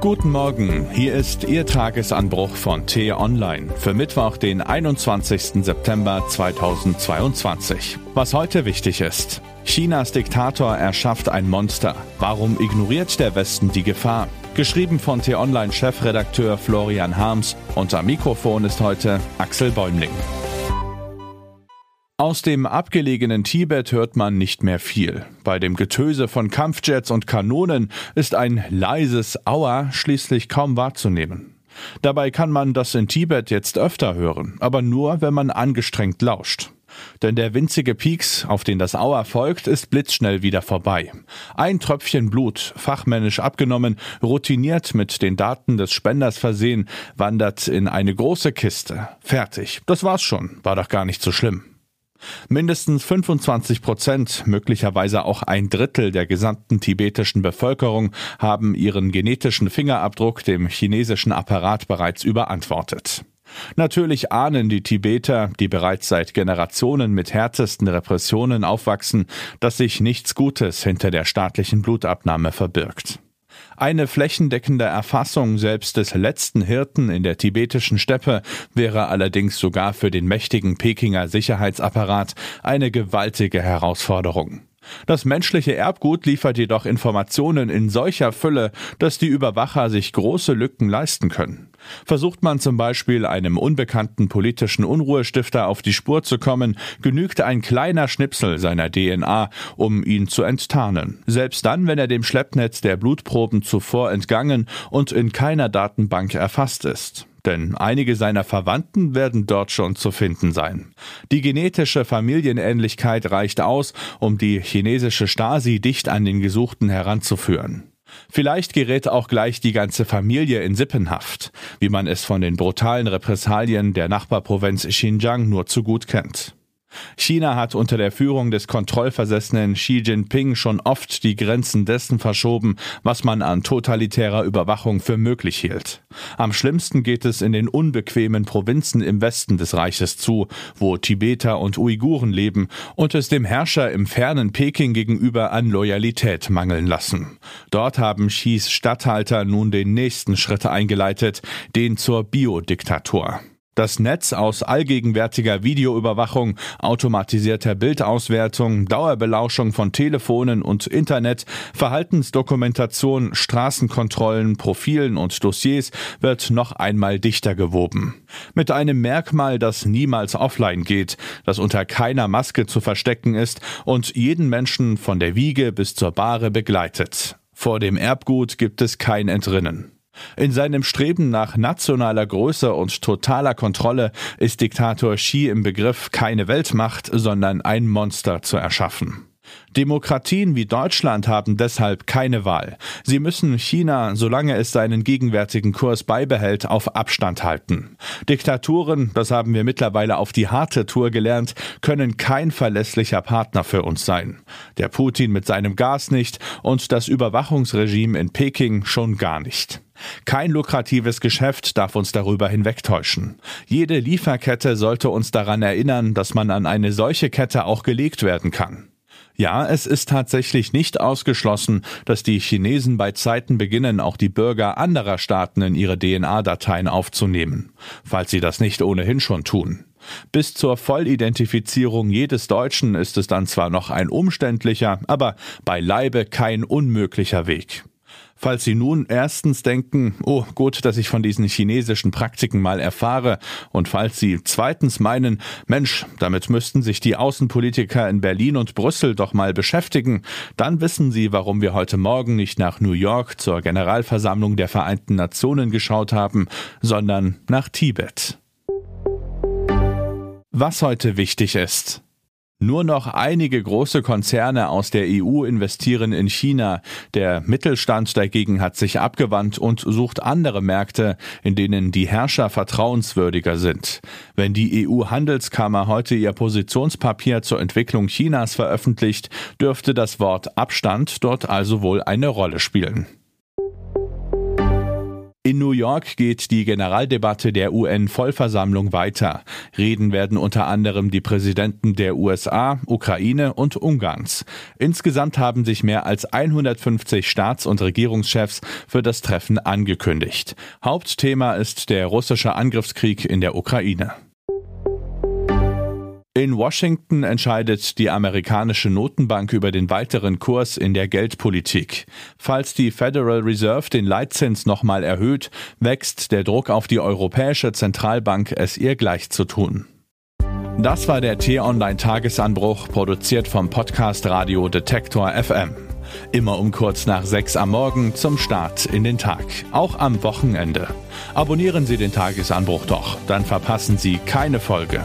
Guten Morgen, hier ist Ihr Tagesanbruch von T-Online für Mittwoch, den 21. September 2022. Was heute wichtig ist. Chinas Diktator erschafft ein Monster. Warum ignoriert der Westen die Gefahr? Geschrieben von T-Online-Chefredakteur Florian Harms am Mikrofon ist heute Axel Bäumling. Aus dem abgelegenen Tibet hört man nicht mehr viel. Bei dem Getöse von Kampfjets und Kanonen ist ein leises Aua schließlich kaum wahrzunehmen. Dabei kann man das in Tibet jetzt öfter hören, aber nur, wenn man angestrengt lauscht. Denn der winzige Pieks, auf den das Aua folgt, ist blitzschnell wieder vorbei. Ein Tröpfchen Blut, fachmännisch abgenommen, routiniert mit den Daten des Spenders versehen, wandert in eine große Kiste. Fertig. Das war's schon. War doch gar nicht so schlimm. Mindestens 25 Prozent, möglicherweise auch ein Drittel der gesamten tibetischen Bevölkerung haben ihren genetischen Fingerabdruck dem chinesischen Apparat bereits überantwortet. Natürlich ahnen die Tibeter, die bereits seit Generationen mit härtesten Repressionen aufwachsen, dass sich nichts Gutes hinter der staatlichen Blutabnahme verbirgt. Eine flächendeckende Erfassung selbst des letzten Hirten in der tibetischen Steppe wäre allerdings sogar für den mächtigen Pekinger Sicherheitsapparat eine gewaltige Herausforderung. Das menschliche Erbgut liefert jedoch Informationen in solcher Fülle, dass die Überwacher sich große Lücken leisten können. Versucht man zum Beispiel einem unbekannten politischen Unruhestifter auf die Spur zu kommen, genügt ein kleiner Schnipsel seiner DNA, um ihn zu enttarnen. Selbst dann, wenn er dem Schleppnetz der Blutproben zuvor entgangen und in keiner Datenbank erfasst ist denn einige seiner Verwandten werden dort schon zu finden sein. Die genetische Familienähnlichkeit reicht aus, um die chinesische Stasi dicht an den Gesuchten heranzuführen. Vielleicht gerät auch gleich die ganze Familie in Sippenhaft, wie man es von den brutalen Repressalien der Nachbarprovinz Xinjiang nur zu gut kennt. China hat unter der Führung des kontrollversessenen Xi Jinping schon oft die Grenzen dessen verschoben, was man an totalitärer Überwachung für möglich hielt. Am schlimmsten geht es in den unbequemen Provinzen im Westen des Reiches zu, wo Tibeter und Uiguren leben und es dem Herrscher im fernen Peking gegenüber an Loyalität mangeln lassen. Dort haben Xis Statthalter nun den nächsten Schritt eingeleitet, den zur Biodiktatur. Das Netz aus allgegenwärtiger Videoüberwachung, automatisierter Bildauswertung, Dauerbelauschung von Telefonen und Internet, Verhaltensdokumentation, Straßenkontrollen, Profilen und Dossiers wird noch einmal dichter gewoben. Mit einem Merkmal, das niemals offline geht, das unter keiner Maske zu verstecken ist und jeden Menschen von der Wiege bis zur Bahre begleitet. Vor dem Erbgut gibt es kein Entrinnen. In seinem Streben nach nationaler Größe und totaler Kontrolle ist Diktator Xi im Begriff, keine Weltmacht, sondern ein Monster zu erschaffen. Demokratien wie Deutschland haben deshalb keine Wahl. Sie müssen China, solange es seinen gegenwärtigen Kurs beibehält, auf Abstand halten. Diktaturen, das haben wir mittlerweile auf die harte Tour gelernt, können kein verlässlicher Partner für uns sein. Der Putin mit seinem Gas nicht und das Überwachungsregime in Peking schon gar nicht. Kein lukratives Geschäft darf uns darüber hinwegtäuschen. Jede Lieferkette sollte uns daran erinnern, dass man an eine solche Kette auch gelegt werden kann. Ja, es ist tatsächlich nicht ausgeschlossen, dass die Chinesen bei Zeiten beginnen, auch die Bürger anderer Staaten in ihre DNA-Dateien aufzunehmen, falls sie das nicht ohnehin schon tun. Bis zur Vollidentifizierung jedes Deutschen ist es dann zwar noch ein umständlicher, aber beileibe kein unmöglicher Weg. Falls Sie nun erstens denken, oh gut, dass ich von diesen chinesischen Praktiken mal erfahre, und falls Sie zweitens meinen, Mensch, damit müssten sich die Außenpolitiker in Berlin und Brüssel doch mal beschäftigen, dann wissen Sie, warum wir heute Morgen nicht nach New York zur Generalversammlung der Vereinten Nationen geschaut haben, sondern nach Tibet. Was heute wichtig ist. Nur noch einige große Konzerne aus der EU investieren in China. Der Mittelstand dagegen hat sich abgewandt und sucht andere Märkte, in denen die Herrscher vertrauenswürdiger sind. Wenn die EU-Handelskammer heute ihr Positionspapier zur Entwicklung Chinas veröffentlicht, dürfte das Wort Abstand dort also wohl eine Rolle spielen. In New York geht die Generaldebatte der UN-Vollversammlung weiter. Reden werden unter anderem die Präsidenten der USA, Ukraine und Ungarns. Insgesamt haben sich mehr als 150 Staats- und Regierungschefs für das Treffen angekündigt. Hauptthema ist der russische Angriffskrieg in der Ukraine. In Washington entscheidet die amerikanische Notenbank über den weiteren Kurs in der Geldpolitik. Falls die Federal Reserve den Leitzins nochmal erhöht, wächst der Druck auf die Europäische Zentralbank, es ihr gleich zu tun. Das war der T-Online-Tagesanbruch, produziert vom Podcast Radio Detektor FM. Immer um kurz nach sechs am Morgen zum Start in den Tag, auch am Wochenende. Abonnieren Sie den Tagesanbruch doch, dann verpassen Sie keine Folge.